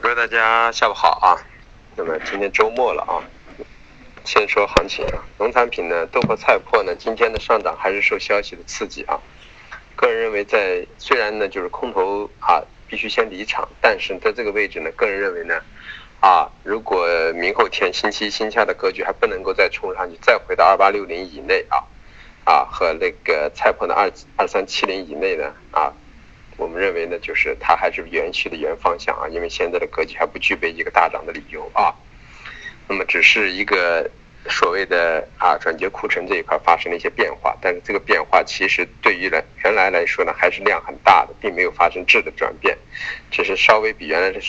各位大家下午好啊。那么今天周末了啊，先说行情啊，农产品呢，豆粕、菜粕呢，今天的上涨还是受消息的刺激啊。个人认为，在虽然呢就是空头啊，必须先离场，但是在这个位置呢，个人认为呢，啊，如果明后天星期星期的格局还不能够再冲上去，再回到二八六零以内啊，啊和那个菜粕的二二三七零以内呢啊。我们认为呢，就是它还是延续的原方向啊，因为现在的格局还不具备一个大涨的理由啊。那么只是一个所谓的啊转接库存这一块发生了一些变化，但是这个变化其实对于来原来来说呢，还是量很大的，并没有发生质的转变，只是稍微比原来的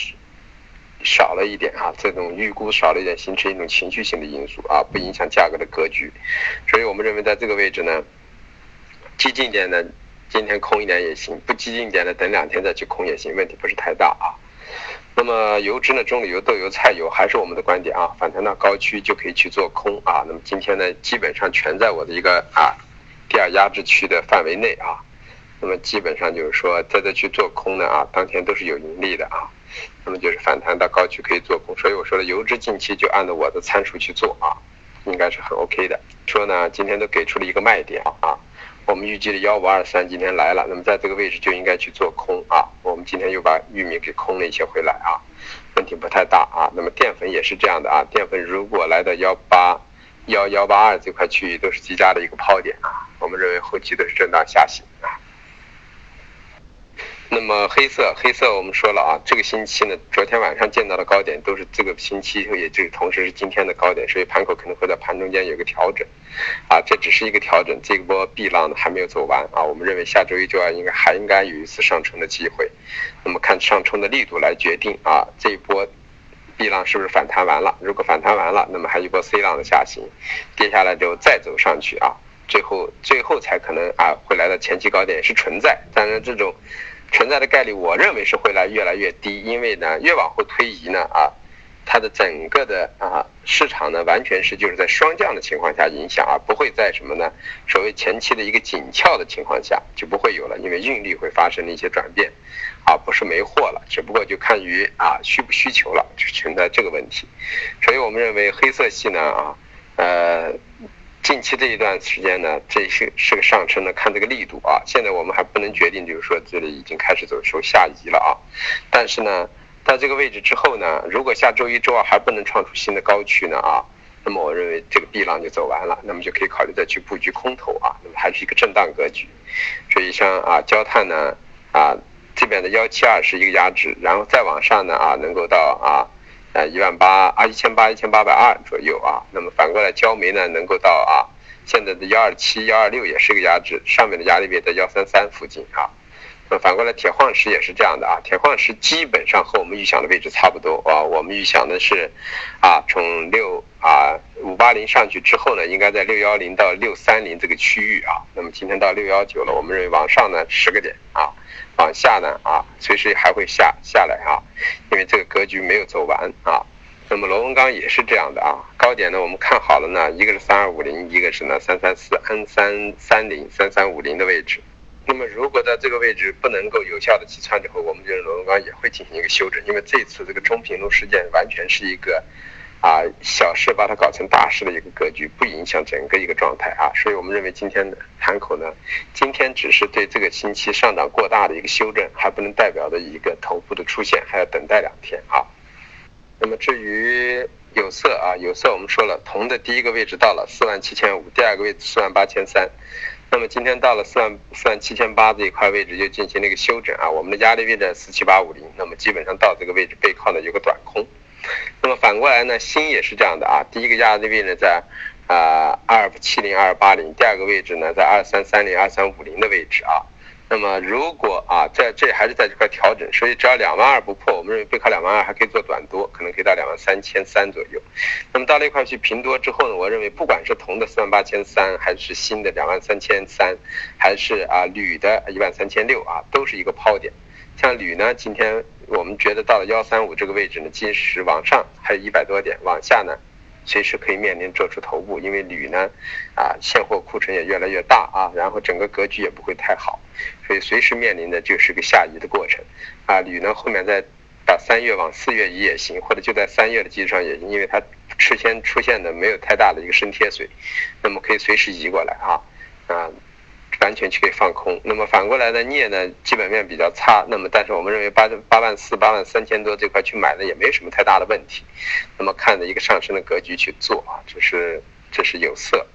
少了一点啊。这种预估少了一点，形成一种情绪性的因素啊，不影响价格的格局。所以我们认为在这个位置呢，激进点呢。今天空一点也行，不激进一点的，等两天再去空也行，问题不是太大啊。那么油脂呢，中榈油、豆油、菜油还是我们的观点啊，反弹到高区就可以去做空啊。那么今天呢，基本上全在我的一个啊第二压制区的范围内啊。那么基本上就是说，在这去做空呢啊，当天都是有盈利的啊。那么就是反弹到高区可以做空，所以我说的油脂近期就按照我的参数去做啊，应该是很 OK 的。说呢，今天都给出了一个卖点啊。我们预计的幺五二三今天来了，那么在这个位置就应该去做空啊。我们今天又把玉米给空了一些回来啊，问题不太大啊。那么淀粉也是这样的啊，淀粉如果来到幺八幺幺八二这块区域都是极佳的一个抛点啊，我们认为后期都是震荡下行啊。那么黑色，黑色我们说了啊，这个星期呢，昨天晚上见到的高点都是这个星期，也就是同时是今天的高点，所以盘口可能会在盘中间有个调整，啊，这只是一个调整，这波 B 浪呢还没有走完啊，我们认为下周一周二应该还应该有一次上冲的机会，那么看上冲的力度来决定啊，这一波 B 浪是不是反弹完了？如果反弹完了，那么还有一波 C 浪的下行，跌下来之后再走上去啊，最后最后才可能啊会来到前期高点是存在，当然这种。存在的概率，我认为是会来越来越低，因为呢，越往后推移呢，啊，它的整个的啊市场呢，完全是就是在双降的情况下影响，而不会在什么呢？所谓前期的一个紧俏的情况下就不会有了，因为运力会发生了一些转变，啊，不是没货了，只不过就看于啊需不需求了，就存在这个问题，所以我们认为黑色系呢，啊，呃。近期这一段时间呢，这是是个上升的，看这个力度啊。现在我们还不能决定，就是说这里已经开始走出下移了啊。但是呢，在这个位置之后呢，如果下周一周二还不能创出新的高区呢啊，那么我认为这个 B 浪就走完了，那么就可以考虑再去布局空头啊。那么还是一个震荡格局。所以像啊焦炭呢啊这边的幺七二是一个压制，然后再往上呢啊能够到啊。啊，一万八啊，一千八，一千八百二左右啊。那么反过来，焦煤呢，能够到啊，现在的幺二七、幺二六也是个压制，上面的压力位在幺三三附近啊。那反过来，铁矿石也是这样的啊，铁矿石基本上和我们预想的位置差不多啊。我们预想的是，啊，从六啊五八零上去之后呢，应该在六幺零到六三零这个区域啊。那么今天到六幺九了，我们认为往上呢十个点啊。往下呢啊，随时还会下下来啊，因为这个格局没有走完啊。那么螺纹钢也是这样的啊，高点呢我们看好了呢，一个是三二五零，一个是呢三三四 N 三三零三三五零的位置。那么如果在这个位置不能够有效的击穿之后，我们觉得螺纹钢也会进行一个修正，因为这次这个中平路事件完全是一个。啊，小事把它搞成大事的一个格局，不影响整个一个状态啊，所以我们认为今天的盘口呢，今天只是对这个星期上涨过大的一个修正，还不能代表的一个头部的出现，还要等待两天啊。那么至于有色啊，有色我们说了，铜的第一个位置到了四万七千五，第二个位置四万八千三，那么今天到了四万四万七千八这一块位置就进行了一个修整啊，我们的压力位在四七八五零，那么基本上到这个位置背靠呢有个短空。那么反过来呢，新也是这样的啊，第一个压力位呢在啊二七零二八零，第二个位置呢在二三三零二三五零的位置啊。那么如果啊在这还是在这块调整，所以只要两万二不破，我们认为背靠两万二还可以做短多，可能可以到两万三千三左右。那么到那块去平多之后呢，我认为不管是铜的四万八千三，还是锌的两万三千三，还是啊铝的一万三千六啊，都是一个抛点。像铝呢，今天我们觉得到了幺三五这个位置呢，即使往上还有一百多点，往下呢，随时可以面临做出头部，因为铝呢，啊，现货库存也越来越大啊，然后整个格局也不会太好，所以随时面临的就是个下移的过程，啊，铝呢后面在。把三月往四月移也行，或者就在三月的基础上也行，因为它事先出现的没有太大的一个深贴水，那么可以随时移过来啊啊，完全去可以放空。那么反过来呢，镍呢基本面比较差，那么但是我们认为八八万四、八万三千多这块去买呢也没什么太大的问题。那么看着一个上升的格局去做啊，这是这是有色。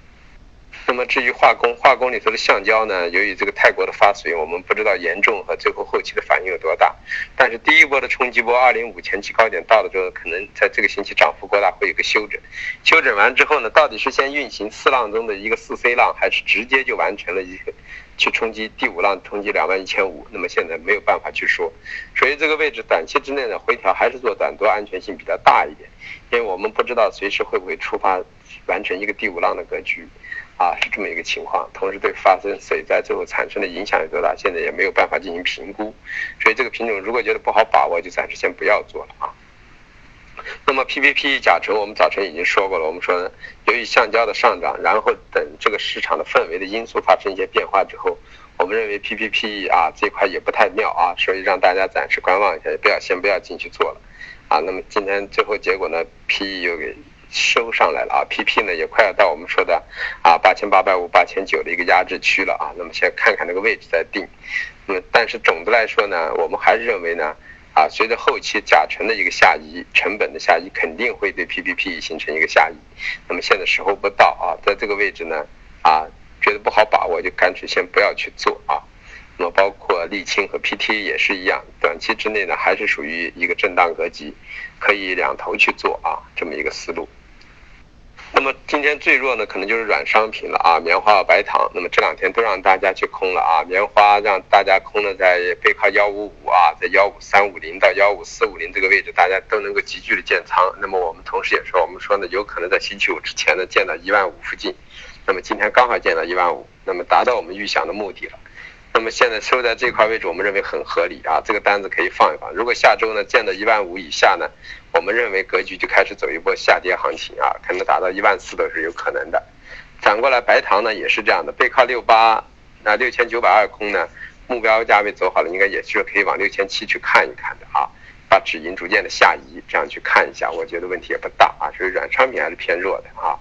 那么至于化工，化工里头的橡胶呢，由于这个泰国的发水，我们不知道严重和最后后期的反应有多大。但是第一波的冲击波，二零五前期高点到了之后，可能在这个星期涨幅过大，会有个休整。休整完之后呢，到底是先运行四浪中的一个四 C 浪，还是直接就完成了一个去冲击第五浪，冲击两万一千五？那么现在没有办法去说。所以这个位置短期之内呢，回调还是做短多，安全性比较大一点，因为我们不知道随时会不会触发完成一个第五浪的格局。啊，是这么一个情况，同时对发生水灾最后产生的影响有多大，现在也没有办法进行评估，所以这个品种如果觉得不好把握，就暂时先不要做了啊。那么 PPP 甲醇，我们早晨已经说过了，我们说由于橡胶的上涨，然后等这个市场的氛围的因素发生一些变化之后，我们认为 PPP 啊这块也不太妙啊，所以让大家暂时观望一下，也不要先不要进去做了啊。那么今天最后结果呢，PE 又给。收上来了啊，PP 呢也快要到我们说的啊八千八百五、八千九的一个压制区了啊。那么先看看那个位置再定。那么但是总的来说呢，我们还是认为呢，啊随着后期甲醇的一个下移，成本的下移肯定会对 PPP 形成一个下移。那么现在时候不到啊，在这个位置呢啊觉得不好把握，就干脆先不要去做啊。那么包括沥青和 PT 也是一样，短期之内呢还是属于一个震荡格局，可以两头去做啊，这么一个思路。那么今天最弱呢，可能就是软商品了啊，棉花和白糖。那么这两天都让大家去空了啊，棉花让大家空了，在背靠幺五五啊，在幺五三五零到幺五四五零这个位置，大家都能够急剧的建仓。那么我们同时也说，我们说呢，有可能在星期五之前呢见到一万五附近。那么今天刚好见到一万五，那么达到我们预想的目的了。那么现在收在这块位置，我们认为很合理啊，这个单子可以放一放。如果下周呢见到一万五以下呢？我们认为格局就开始走一波下跌行情啊，可能达到一万四都是有可能的。反过来，白糖呢也是这样的，背靠六八，那六千九百二空呢，目标价位走好了，应该也是可以往六千七去看一看的啊，把止盈逐渐的下移，这样去看一下，我觉得问题也不大啊。所以软商品还是偏弱的啊。